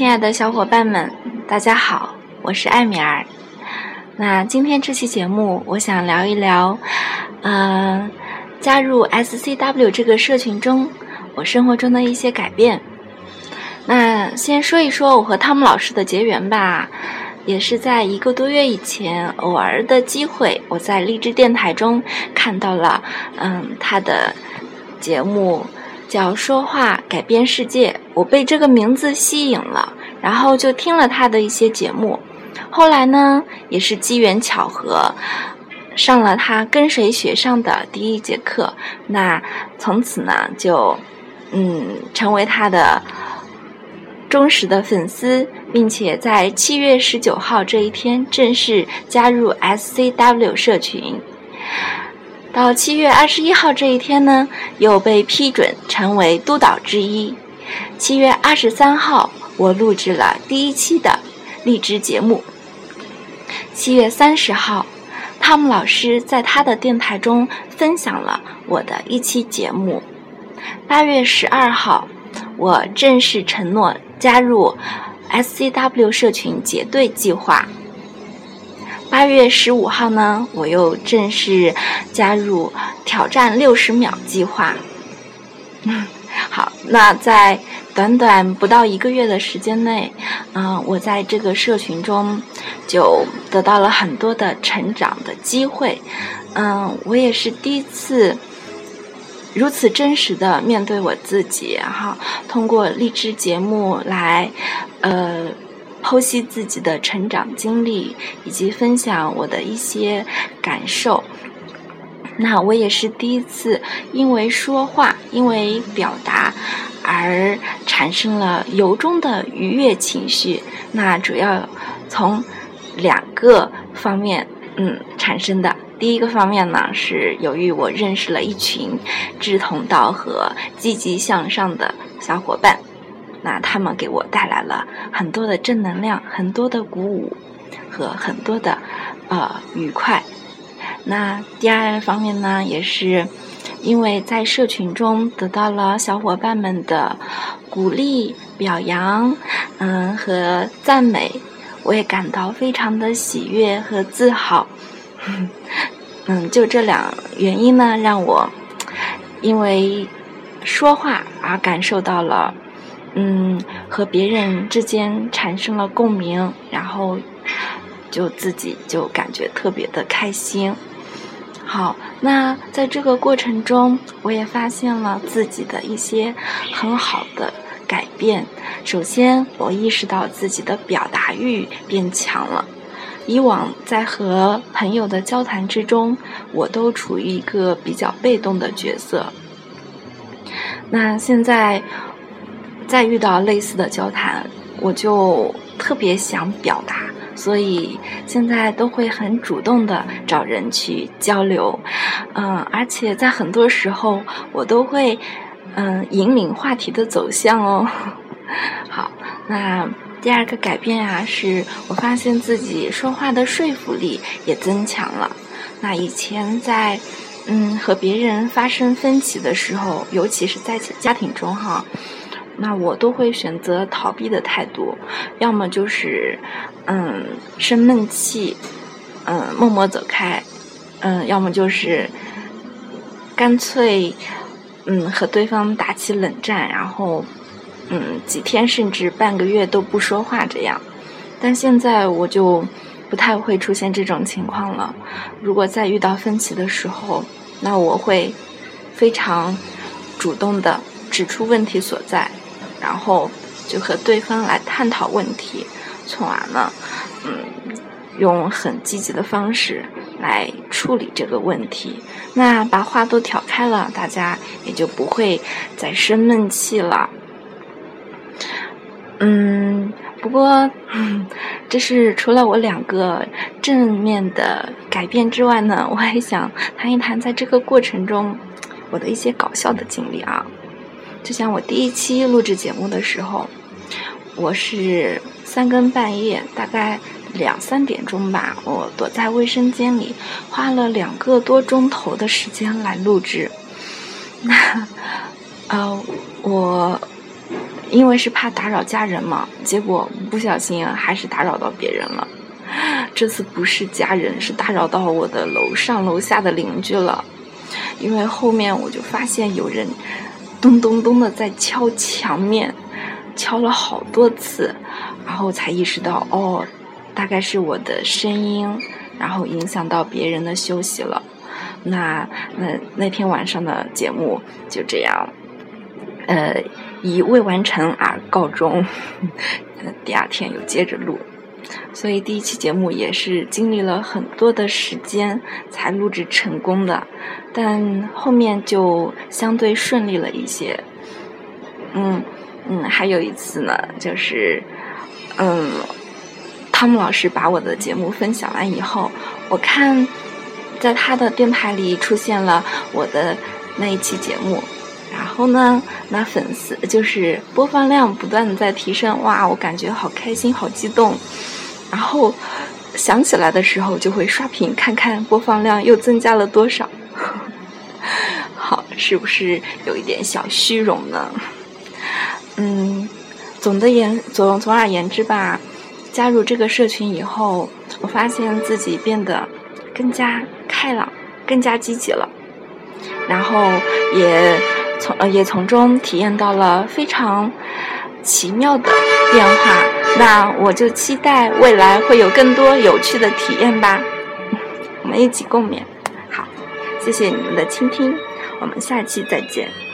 亲爱的小伙伴们，大家好，我是艾米儿。那今天这期节目，我想聊一聊，嗯，加入 SCW 这个社群中，我生活中的一些改变。那先说一说我和汤姆老师的结缘吧，也是在一个多月以前，偶尔的机会，我在励志电台中看到了，嗯，他的节目叫《说话改变世界》，我被这个名字吸引了，然后就听了他的一些节目。后来呢，也是机缘巧合，上了他跟谁学上的第一节课，那从此呢，就嗯成为他的忠实的粉丝，并且在七月十九号这一天正式加入 SCW 社群。到七月二十一号这一天呢，又被批准成为督导之一。七月二十三号，我录制了第一期的励志节目。七月三十号，汤姆老师在他的电台中分享了我的一期节目。八月十二号，我正式承诺加入 SCW 社群结对计划。八月十五号呢，我又正式加入挑战六十秒计划。好，那在短短不到一个月的时间内，嗯，我在这个社群中就得到了很多的成长的机会。嗯，我也是第一次如此真实的面对我自己，哈，通过励志节目来，呃，剖析自己的成长经历，以及分享我的一些感受。那我也是第一次因为说话，因为表达而产生了由衷的愉悦情绪。那主要从两个方面，嗯，产生的。第一个方面呢，是由于我认识了一群志同道合、积极向上的小伙伴，那他们给我带来了很多的正能量、很多的鼓舞和很多的呃愉快。那第二方面呢，也是因为在社群中得到了小伙伴们的鼓励、表扬，嗯和赞美，我也感到非常的喜悦和自豪。嗯，就这两原因呢，让我因为说话而感受到了，嗯，和别人之间产生了共鸣，然后就自己就感觉特别的开心。好，那在这个过程中，我也发现了自己的一些很好的改变。首先，我意识到自己的表达欲变强了。以往在和朋友的交谈之中，我都处于一个比较被动的角色。那现在再遇到类似的交谈，我就特别想表达。所以现在都会很主动的找人去交流，嗯，而且在很多时候我都会嗯引领话题的走向哦。好，那第二个改变啊，是我发现自己说话的说服力也增强了。那以前在嗯和别人发生分歧的时候，尤其是在家庭中哈。那我都会选择逃避的态度，要么就是，嗯，生闷气，嗯，默默走开，嗯，要么就是，干脆，嗯，和对方打起冷战，然后，嗯，几天甚至半个月都不说话这样。但现在我就不太会出现这种情况了。如果在遇到分歧的时候，那我会非常主动的指出问题所在。然后就和对方来探讨问题，从而呢，嗯，用很积极的方式来处理这个问题。那把话都挑开了，大家也就不会再生闷气了。嗯，不过嗯这是除了我两个正面的改变之外呢，我还想谈一谈在这个过程中我的一些搞笑的经历啊。就像我第一期录制节目的时候，我是三更半夜，大概两三点钟吧，我躲在卫生间里，花了两个多钟头的时间来录制。那，呃，我因为是怕打扰家人嘛，结果不小心还是打扰到别人了。这次不是家人，是打扰到我的楼上楼下的邻居了。因为后面我就发现有人咚咚咚的在敲墙面，敲了好多次，然后才意识到哦，大概是我的声音，然后影响到别人的休息了。那那那天晚上的节目就这样，呃，以未完成而告终。第二天又接着录。所以第一期节目也是经历了很多的时间才录制成功的，但后面就相对顺利了一些。嗯嗯，还有一次呢，就是嗯，汤姆老师把我的节目分享完以后，我看在他的电台里出现了我的那一期节目，然后呢，那粉丝就是播放量不断的在提升，哇，我感觉好开心，好激动。然后想起来的时候，就会刷屏看看播放量又增加了多少。是不是有一点小虚荣呢？嗯，总的言总总而言之吧，加入这个社群以后，我发现自己变得更加开朗，更加积极了。然后也从呃也从中体验到了非常奇妙的变化。那我就期待未来会有更多有趣的体验吧，我们一起共勉。好，谢谢你们的倾听，我们下期再见。